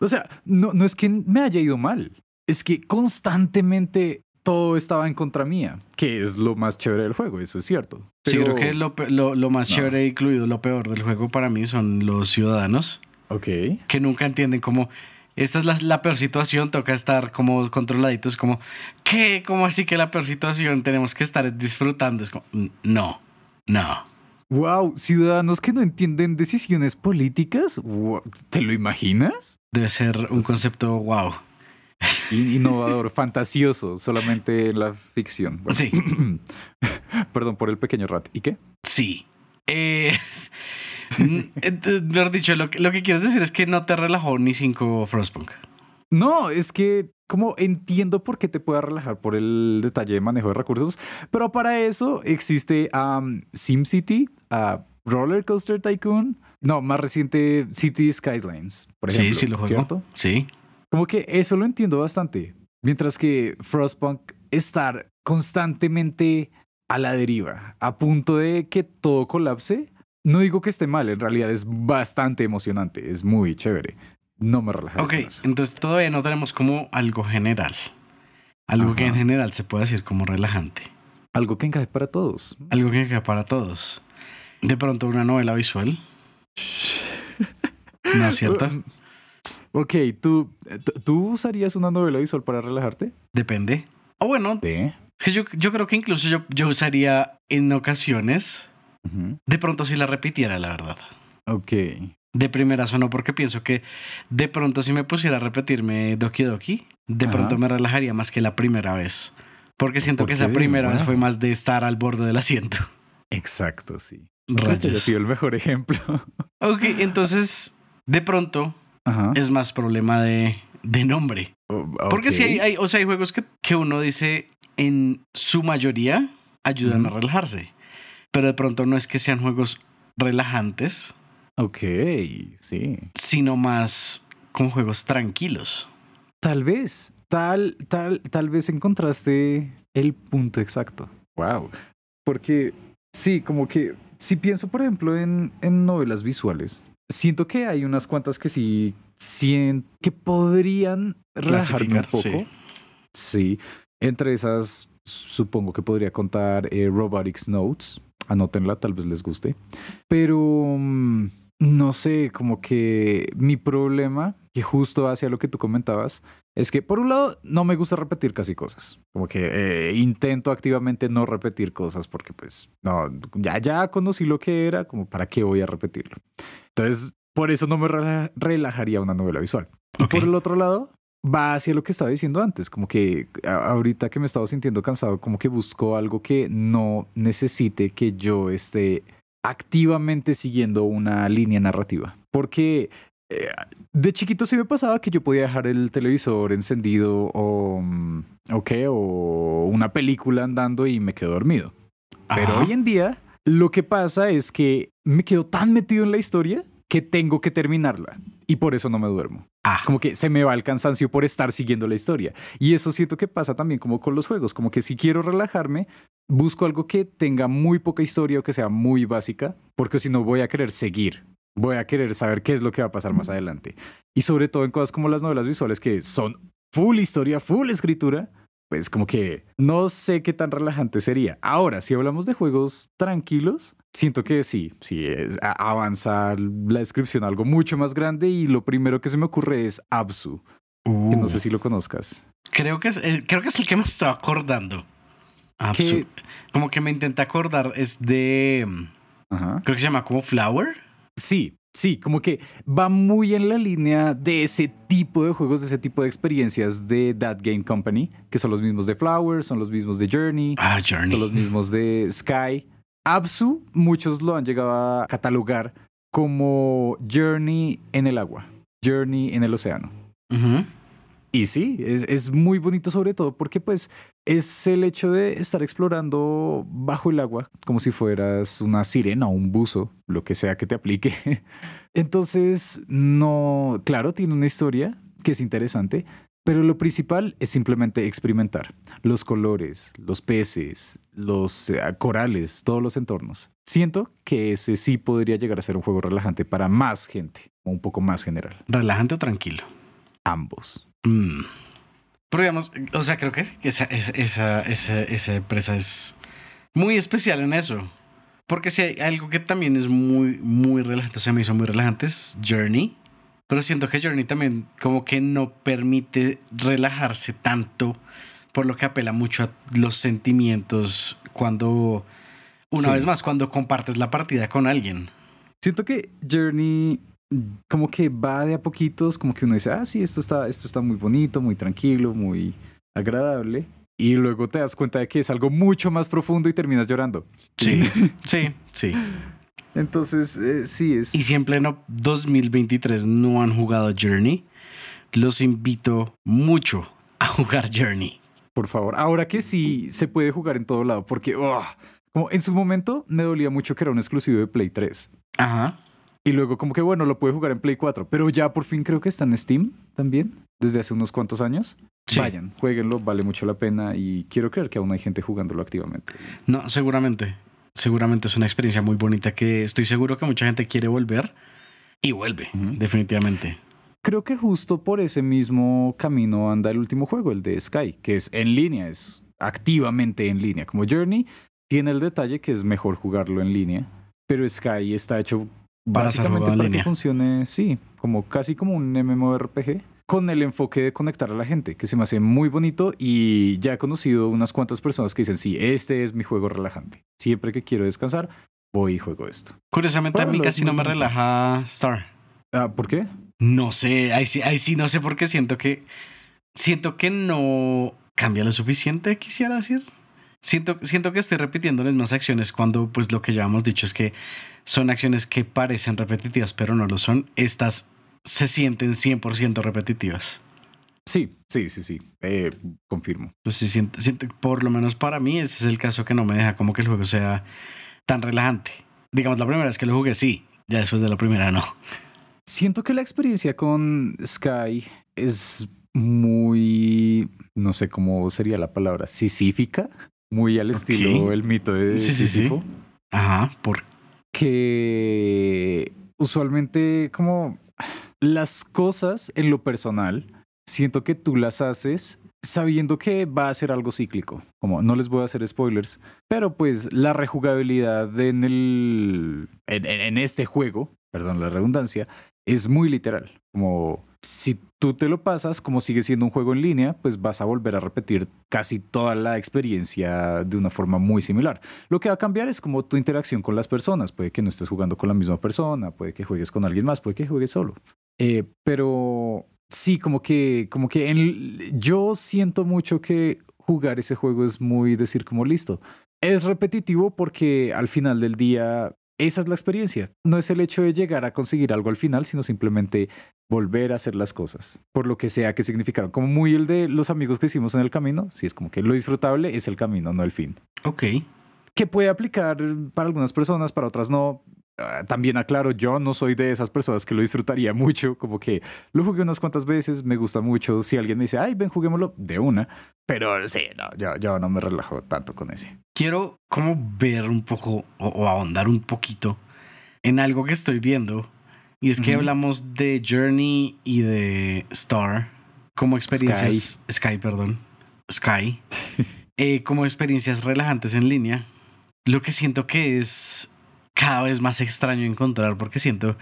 o sea, no, no es que me haya ido mal. Es que constantemente todo estaba en contra mía, que es lo más chévere del juego, eso es cierto. Sí, creo que lo, lo, lo más chévere, incluido lo peor del juego para mí, son los ciudadanos. Ok. Que nunca entienden cómo esta es la, peor situación, toca estar como controladitos, como, ¿qué? ¿Cómo así que la peor situación? Tenemos que estar disfrutando. Es como, no, no. Wow, ciudadanos que no entienden decisiones políticas, ¿te lo imaginas? Debe ser un concepto wow. [LAUGHS] Innovador, fantasioso, solamente en la ficción. Sí. [CLEARS THROAT] Perdón por el pequeño rat. ¿Y qué? Sí. Eh, [LAUGHS] Mejor dicho, lo, lo, que quieres decir es que no te relajó ni cinco Frostpunk. No, es que como entiendo por qué te pueda relajar por el detalle de manejo de recursos, pero para eso existe um, SimCity, uh, Roller Coaster Tycoon, no, más reciente City Skylines, por ejemplo. Sí, sí lo juego. ¿cierto? Sí. Como que eso lo entiendo bastante. Mientras que Frostpunk estar constantemente a la deriva, a punto de que todo colapse, no digo que esté mal, en realidad es bastante emocionante, es muy chévere. No me relaja. Ok, entonces todavía no tenemos como algo general. Algo que en general se puede decir como relajante. Algo que encaje para todos. Algo que encaje para todos. De pronto una novela visual. [LAUGHS] ¿No es cierto? Ok, ¿tú, ¿tú usarías una novela visual para relajarte? Depende. O bueno, ¿De? yo, yo creo que incluso yo, yo usaría en ocasiones de pronto si la repitiera, la verdad. Ok. De primera no, porque pienso que de pronto si me pusiera a repetirme Doki Doki, de pronto me relajaría más que la primera vez. Porque siento que esa primera vez fue más de estar al borde del asiento. Exacto, sí. [LAUGHS] Rayos. Ha sido el mejor [LAUGHS] ejemplo. ok, entonces, de pronto, es más problema de, de nombre. Porque si hay, o sea, hay juegos que, que uno dice en su mayoría ayudan a relajarse pero de pronto no es que sean juegos relajantes. Ok, sí. Sino más como juegos tranquilos. Tal vez, tal, tal, tal vez encontraste el punto exacto. Wow. Porque sí, como que si pienso, por ejemplo, en, en novelas visuales, siento que hay unas cuantas que sí, que podrían relajarme un poco. Sí. sí. Entre esas, supongo que podría contar eh, Robotics Notes Anótenla, tal vez les guste. Pero mm, no sé, como que mi problema, que justo hacia lo que tú comentabas, es que por un lado no me gusta repetir casi cosas. Como que eh, intento activamente no repetir cosas porque pues no, ya, ya conocí lo que era, como para qué voy a repetirlo. Entonces, por eso no me rela- relajaría una novela visual. Y Ok. por el otro lado, va hacia lo que estaba diciendo antes, como que ahorita que me estaba sintiendo cansado, como que busco algo que no necesite que yo esté activamente siguiendo una línea narrativa. Porque eh, de chiquito sí me pasaba que yo podía dejar el televisor encendido o, mm, o qué, o una película andando y me quedo dormido. Pero Ajá. hoy en día lo que pasa es que me quedo tan metido en la historia que tengo que terminarla y por eso no me duermo. Ah, Como que se me va el cansancio por estar siguiendo la historia. Y eso siento que pasa también como con los juegos, como que si quiero relajarme, busco algo que tenga muy poca historia o que sea muy básica, porque si no voy a querer seguir, voy a querer saber qué es lo que va a pasar más adelante. Y sobre todo en cosas como las novelas visuales que son full historia, full escritura, pues como que no sé qué tan relajante sería. Ahora, si hablamos de juegos tranquilos, siento que sí, sí, es- avanza la descripción a algo mucho más grande y lo primero que se me ocurre es Absu, que no uh, sé si lo conozcas. creo, que es el, creo que es el que me estaba acordando. Absu- Como que me intenta acordar, es de... Ajá. Creo que se llama como Flower. Sí, sí, como que va muy en la línea de ese tipo de juegos, de ese tipo de experiencias de That Game Company, que son los mismos de Flowers, son los mismos de Journey, Ah, son los Journey. mismos de Sky. Absu, muchos lo han llegado a catalogar como Journey en el agua, Journey en el océano. Y sí, es, es muy bonito sobre todo porque pues es el hecho de estar explorando bajo el agua como si fueras una sirena o un buzo, lo que sea que te aplique. [LAUGHS] Entonces, no, claro, tiene una historia que es interesante, pero lo principal es simplemente experimentar los colores, los peces, los eh, corales, todos los entornos. Siento que ese sí podría llegar a ser un juego relajante para más gente, o un poco más general. ¿Relajante o tranquilo? Ambos. Mm. Pero digamos, o sea, creo que esa, esa, esa, esa, esa empresa es muy especial en eso. Porque si hay algo que también es muy, muy relajante, o sea, me hizo muy relajante, es Journey. Pero siento que Journey también como que no permite relajarse tanto, por lo que apela mucho a los sentimientos cuando, una Sí. vez más, cuando compartes la partida con alguien. Siento que Journey como que va de a poquitos, como que uno dice, ah, sí, esto está, esto está muy bonito, muy tranquilo, muy agradable. Y luego te das cuenta de que es algo mucho más profundo y terminas llorando. Sí, sí, sí. Entonces, eh, sí, es... Y si en pleno 2023 no han jugado Journey, los invito mucho a jugar Journey. Por favor, ahora que sí se puede jugar en todo lado, porque oh, como en su momento me dolía mucho que era un exclusivo de Play 3. Ajá. Y luego como que bueno, lo puede jugar en Play 4, pero ya por fin creo que está en Steam también, desde hace unos cuantos años. Sí. Vayan, jueguenlo, vale mucho la pena y quiero creer que aún hay gente jugándolo activamente. No, seguramente. Seguramente es una experiencia muy bonita que estoy seguro que mucha gente quiere volver y vuelve, definitivamente. Creo que justo por ese mismo camino anda el último juego, el de Sky, que es en línea, es activamente en línea. Como Journey tiene el detalle que es mejor jugarlo en línea, pero Sky está hecho básicamente para que funcione, sí, como casi como un MMORPG, con el enfoque de conectar a la gente, que se me hace muy bonito y ya he conocido unas cuantas personas que dicen, sí, este es mi juego relajante. Siempre que quiero descansar, voy y juego esto. Curiosamente a mí casi no me relaja Star. Ah, ¿Por qué? No sé, ahí sí, ahí sí no sé por qué siento que siento que no cambia lo suficiente, quisiera decir. Siento, siento que estoy repitiendo las mismas acciones cuando pues lo que ya hemos dicho es que son acciones que parecen repetitivas pero no lo son. Estas se sienten 100% repetitivas. Sí, sí, sí, sí, eh, confirmo. Entonces sí siento, siento- por lo menos para mí ese es el caso que no me deja como que el juego sea tan relajante. Digamos, la primera vez que lo jugué sí, ya después de la primera no. Siento que la experiencia con Sky es muy, no sé cómo sería la palabra, sisífica, muy al estilo el mito de Sí, sí, sí. Ajá, por que usualmente como las cosas en lo personal, siento que tú las haces sabiendo que va a ser algo cíclico. Como no les voy a hacer spoilers, pero pues la rejugabilidad en el en, en este juego, perdón la redundancia, es muy literal. Como si tú te lo pasas, como sigue siendo un juego en línea, pues vas a volver a repetir casi toda la experiencia de una forma muy similar. Lo que va a cambiar es como tu interacción con las personas. Puede que no estés jugando con la misma persona, puede que juegues con alguien más, puede que juegues solo. Eh, pero sí, como que, como que yo siento mucho que jugar ese juego es muy decir como listo. Es repetitivo porque al final del día esa es la experiencia. No es el hecho de llegar a conseguir algo al final, sino simplemente volver a hacer las cosas, por lo que sea que significaron. Como muy el de los amigos que hicimos en el camino, si es como que lo disfrutable es el camino, no el fin. Ok. Que puede aplicar para algunas personas, para otras no. Ah, también aclaro, yo no soy de esas personas que lo disfrutaría mucho, como que lo jugué unas cuantas veces, me gusta mucho. Si alguien me dice, ay, ven, juguémoslo, de una. Pero sí, no, yo, yo no me relajo tanto con ese. Quiero como ver un poco o, o ahondar un poquito en algo que estoy viendo. Y es que hablamos de Journey y de Star como experiencias. Sky, perdón. Sky. [LAUGHS] eh, como experiencias relajantes en línea. Lo que siento que es cada vez más extraño encontrar porque siento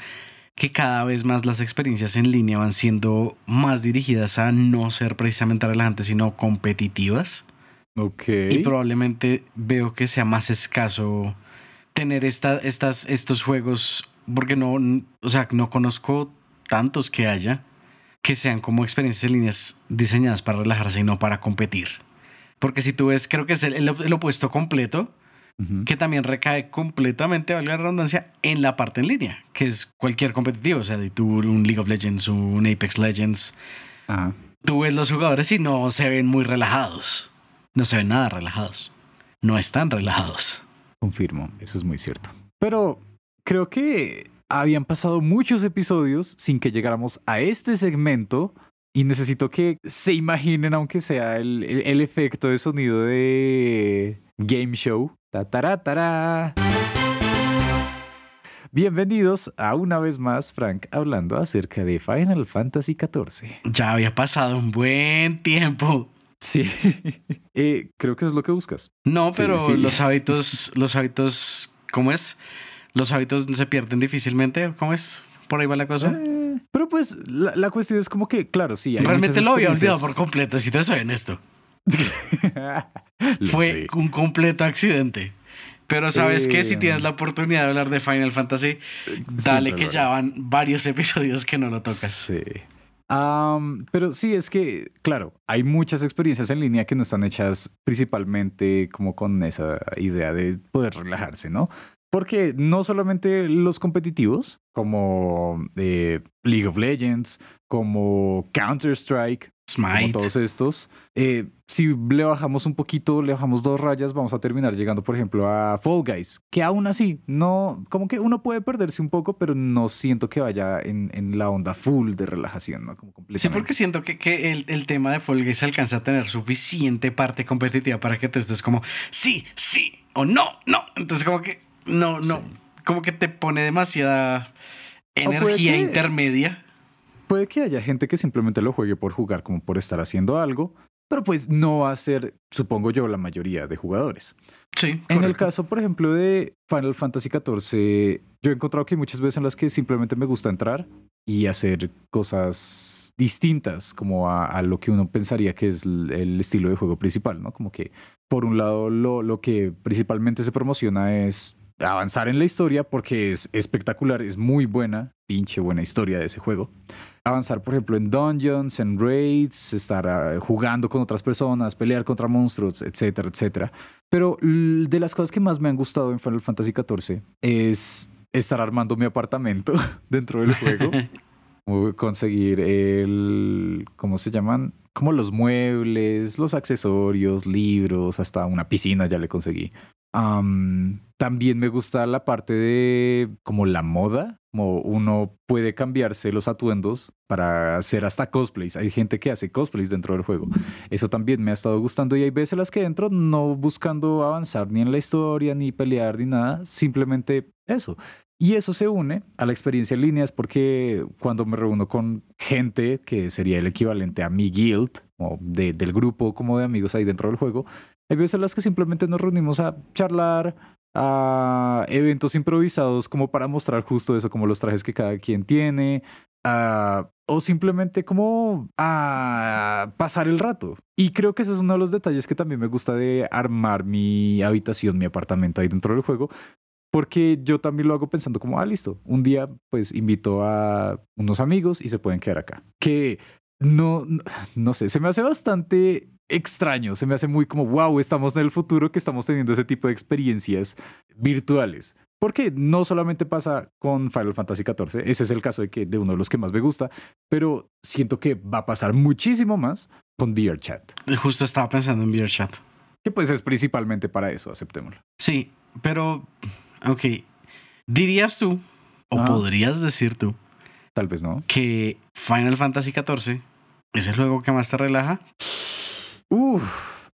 que cada vez más las experiencias en línea van siendo más dirigidas a no ser precisamente relajantes, sino competitivas. Ok. Y probablemente veo que sea más escaso tener esta, estas, estos juegos, porque no, o sea, no conozco tantos que haya que sean como experiencias en líneas diseñadas para relajarse y no para competir. Porque si tú ves, creo que es el, el- el opuesto completo, Que también recae completamente, valga la redundancia, en la parte en línea, que es cualquier competitivo, o sea, de tú un League of Legends, un Apex Legends, Ajá. tú ves los jugadores y no se ven muy relajados. No se ven nada relajados. No están relajados. Confirmo, eso es muy cierto. Pero creo que habían pasado muchos episodios sin que llegáramos a este segmento y necesito que se imaginen, aunque sea el, el- el efecto de sonido de Game Show. Ta, tará, tará. Bienvenidos a una vez más, Frank, hablando acerca de Final Fantasy XIV. Ya había pasado un buen tiempo. Sí, [LAUGHS] Eh, creo que es lo que buscas. No, pero sí. los hábitos, [LAUGHS] los hábitos, ¿cómo es? Los hábitos se pierden difícilmente. ¿Cómo es? Por ahí va la cosa. Eh, pero pues la, la cuestión es como que, claro, sí. Hay Realmente lo había olvidado por completo, si te soy honesto. [LAUGHS] Fue sé. un completo accidente. Pero sabes que si Eh, tienes la oportunidad de hablar de Final Fantasy, dale que ya van varios episodios que no lo tocas. Sí. Pero sí, es que, claro, hay muchas experiencias en línea que no están hechas principalmente como con esa idea de poder relajarse, ¿no? Porque no solamente los competitivos, como eh, League of Legends, como Counter-Strike, como Smite. todos estos. Eh, si le bajamos un poquito, le bajamos dos rayas, vamos a terminar llegando, por ejemplo, a Fall Guys, que aún así, no, como que uno puede perderse un poco, pero no siento que vaya en, en la onda full de relajación, ¿no? Como Sí, completamente. porque siento que, que el, el tema de Fall Guys alcanza a tener suficiente parte competitiva para que tú estés como sí, sí o no, no. Entonces como que no, no, Sí. como que te pone demasiada energía que- intermedia. Puede que haya gente que simplemente lo juegue por jugar, como por estar haciendo algo, pero pues no va a ser, supongo yo, la mayoría de jugadores. Sí. En el caso, por ejemplo, de Final Fantasy XIV, yo he encontrado que hay muchas veces en las que simplemente me gusta entrar y hacer cosas distintas como a, a lo que uno pensaría que es el, el estilo de juego principal, ¿no? Como que, por un lado, lo, lo que principalmente se promociona es avanzar en la historia porque es espectacular, es muy buena, pinche buena historia de ese juego. Avanzar, por ejemplo, en dungeons, en raids, estar ah, jugando con otras personas, pelear contra monstruos, etcétera, etcétera. Pero de las cosas que más me han gustado en Final Fantasy XIV es estar armando mi apartamento [LAUGHS] dentro del juego. [LAUGHS] Conseguir el. ¿Cómo se llaman? Como los muebles, los accesorios, libros, hasta una piscina ya le conseguí. Am, también me gusta la parte de como la moda, como uno puede cambiarse los atuendos para hacer hasta cosplays. Hay gente que hace cosplays dentro del juego. Eso también me ha estado gustando y hay veces las que entro no buscando avanzar ni en la historia, ni pelear, ni nada, simplemente eso. Y eso se une a la experiencia en línea, es porque cuando me reúno con gente que sería el equivalente a mi guild, de- del grupo, como de amigos ahí dentro del juego. Hay veces las que simplemente nos reunimos a charlar, a eventos improvisados como para mostrar justo eso, como los trajes que cada quien tiene, o simplemente como a pasar el rato. Y creo que ese es uno de los detalles que también me gusta de armar mi habitación, mi apartamento ahí dentro del juego, porque yo también lo hago pensando como, ah, listo, un día pues invito a unos amigos y se pueden quedar acá. Que no, no, sé, se me hace bastante extraño, se me hace muy como, wow, estamos en el futuro que estamos teniendo ese tipo de experiencias virtuales. Porque no solamente pasa con Final Fantasy XIV, ese es el caso de, que, de uno de los que más me gusta, pero siento que va a pasar muchísimo más con VRChat, Justo estaba pensando en VRChat. que pues es principalmente para eso, aceptémoslo. Sí, pero, ok. ¿Dirías tú, o Ajá. podrías decir tú, Tal vez no. que Final Fantasy XIV es el juego que más te relaja? Uf.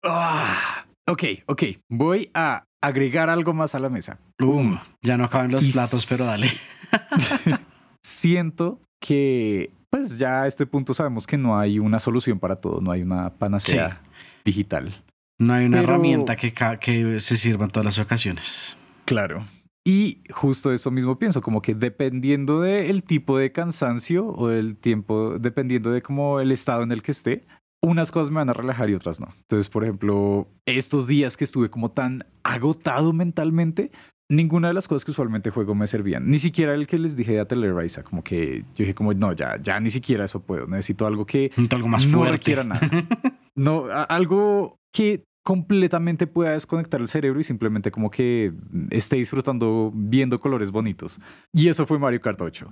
Ah. Ok, ok. Voy a agregar algo más a la mesa. Um, ya no acaban los Y platos, pero dale. [LAUGHS] Siento que, pues ya a este punto sabemos que no hay una solución para todo, no hay una panacea digital. No hay una Pero- herramienta que se sirva en todas las ocasiones. Claro. Y justo eso mismo pienso, como que dependiendo del tipo de cansancio o del tiempo, dependiendo de como el estado en el que esté, unas cosas me van a relajar y otras no. Entonces, por ejemplo, estos días que estuve como tan agotado mentalmente, ninguna de las cosas que usualmente juego me servían. Ni siquiera el que les dije de Ateleriza, como que yo dije como, no, ya, ya ni siquiera eso puedo. Necesito algo que Algo más no fuerte. requiera nada. [LAUGHS] No, algo que completamente pueda desconectar el cerebro y simplemente como que esté disfrutando viendo colores bonitos. Y eso fue Mario Kart 8.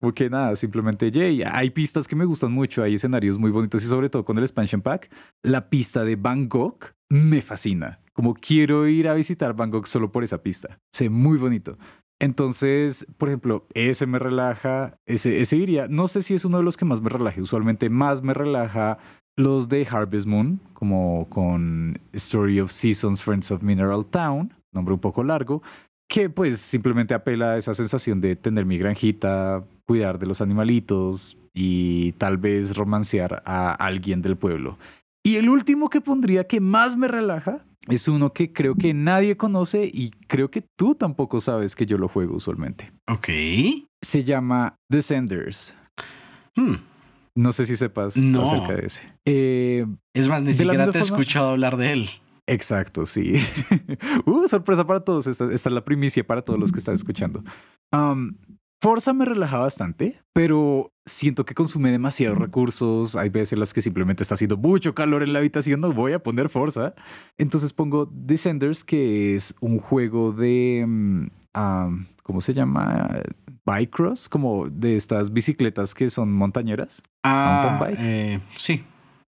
Porque [LAUGHS] nada, simplemente, yay, hay pistas que me gustan mucho, hay escenarios muy bonitos y sobre todo con el expansion pack, la pista de Bangkok me fascina. Como quiero ir a visitar Bangkok solo por esa pista. Se muy bonito. Entonces, por ejemplo, ese me relaja, ese, ese diría, no sé si es uno de los que más me relaje, usualmente más me relaja los de Harvest Moon, como con Story of Seasons, Friends of Mineral Town, nombre un poco largo, que pues simplemente apela a esa sensación de tener mi granjita, cuidar de los animalitos y tal vez romancear a alguien del pueblo. Y el último que pondría que más me relaja es uno que creo que nadie conoce y creo que tú tampoco sabes que yo lo juego usualmente. Ok. Se llama Descenders. Hmm. No sé si sepas No. acerca de ese. Eh, Es más, ni siquiera te he escuchado hablar de él. exacto, sí. [LAUGHS] uh, sorpresa para todos. Esta, esta es la primicia para todos los que están escuchando. Um, Forza me relaja bastante, pero siento que consume demasiados recursos. Hay veces en las que simplemente está haciendo mucho calor en la habitación. No voy a poner Forza. Entonces pongo Descenders, que es un juego de. mm, um, ¿Cómo se llama? Bike cross, como de estas bicicletas que son montañeras. Ah, Mountain bike. eh, sí.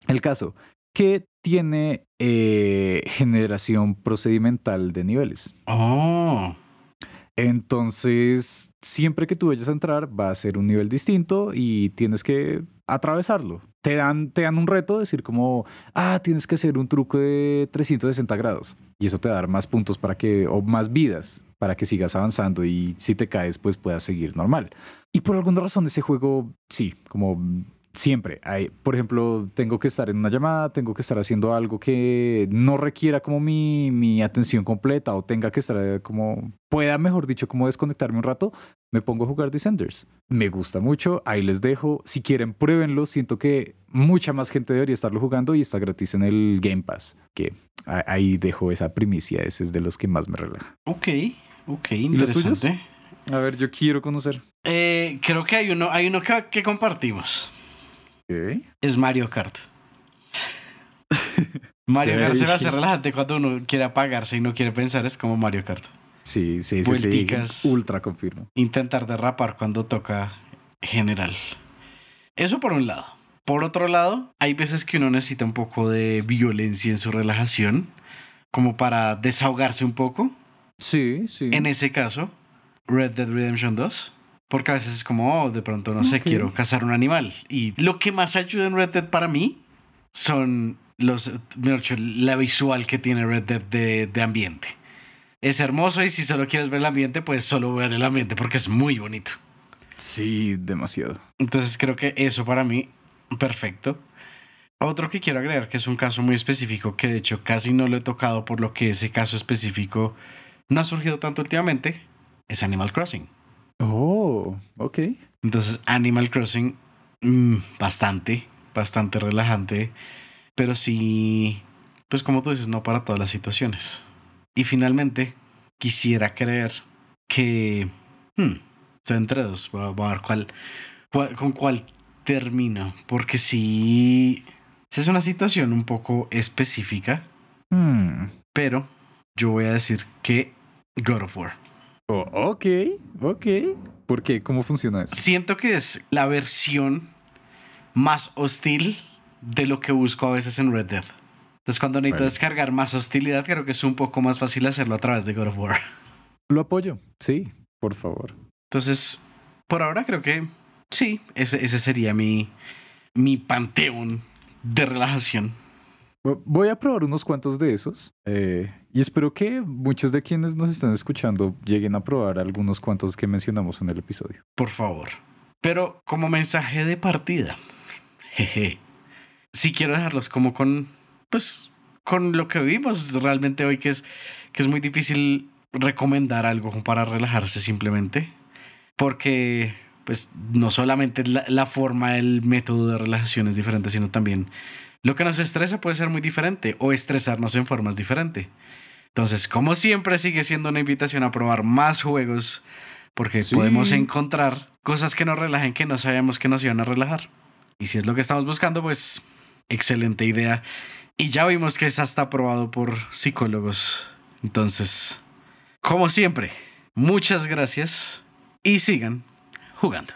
El caso, que tiene eh, generación procedimental de niveles. Oh. Entonces, siempre que tú vayas a entrar, va a ser un nivel distinto y tienes que atravesarlo. Te dan, te dan un reto, decir como, ah, tienes que hacer un truco de 360 grados. Y eso te va a dar más puntos para que, o más vidas, para que sigas avanzando y si te caes, pues puedas seguir normal. Y por alguna razón ese juego, sí, como siempre. Hay, por ejemplo, tengo que estar en una llamada, tengo que estar haciendo algo que no requiera como mi, mi atención completa o tenga que estar eh, como, pueda, mejor dicho, como desconectarme un rato, me pongo a jugar Descenders. Me gusta mucho, ahí les dejo. Si quieren, pruébenlo. Siento que mucha más gente debería estarlo jugando y está gratis en el Game Pass. Que ahí dejo esa primicia, ese es de los que más me relaja. Ok. Ok, los tuyos? interesante. A ver, yo quiero conocer. Eh, creo que hay uno, hay uno que, que compartimos. Es Mario Kart. Mario Kart se me hace Ok. relajante cuando uno quiere apagarse y no quiere pensar, es como Mario Kart. Sí, sí, sí, sí. Vuelticas. Ultra confirmo. Intentar derrapar cuando toca general. Eso por un lado. Por otro lado, hay veces que uno necesita un poco de violencia en su relajación, como para desahogarse un poco. Sí, sí. En ese caso, Red Dead Redemption 2. Porque a veces es como, oh, de pronto, no sé, quiero cazar un animal. Y lo que más ayuda en Red Dead para mí son los, mejor dicho, la visual que tiene Red Dead de, de ambiente. Es hermoso y si solo quieres ver el ambiente, pues solo ver el ambiente porque es muy bonito. Sí, demasiado. Entonces creo que eso para mí, perfecto. Otro que quiero agregar, que es un caso muy específico, que de hecho casi no lo he tocado por lo que ese caso específico no ha surgido tanto últimamente, es Animal Crossing. Oh, ok. Entonces, Animal Crossing, mm, bastante, bastante relajante, pero sí, pues como tú dices, no para todas las situaciones. Y finalmente, quisiera creer que... Hmm, estoy entre dos, voy a, voy a ver cuál, cuál- con cuál termino, porque sí, sí es una situación un poco específica, Hmm. pero yo voy a decir que God of War. Oh, ok, ok. ¿Por qué? ¿Cómo funciona eso? Siento que es la versión más hostil de lo que busco a veces en Red Dead. Entonces, cuando necesito descargar más hostilidad, creo que es un poco más fácil hacerlo a través de God of War. [LAUGHS] Lo apoyo. Sí, por favor. Entonces, por ahora creo que sí, ese, ese sería mi, mi panteón de relajación. Voy a probar unos cuantos de esos eh, y espero que muchos de quienes nos están escuchando lleguen a probar algunos cuantos que mencionamos en el episodio. Por favor. Pero como mensaje de partida, jeje, sí quiero dejarlos como con, pues, con lo que vimos realmente hoy, que es, que es muy difícil recomendar algo para relajarse simplemente, porque, pues, no solamente la, la forma, el método de relajación es diferente, sino también lo que nos estresa puede ser muy diferente o estresarnos en formas diferentes. Entonces, como siempre, sigue siendo una invitación a probar más juegos porque Sí. podemos encontrar cosas que nos relajen que no sabíamos que nos iban a relajar. Y si es lo que estamos buscando, pues excelente idea. Y ya vimos que es hasta aprobado por psicólogos. Entonces, como siempre, muchas gracias y sigan jugando.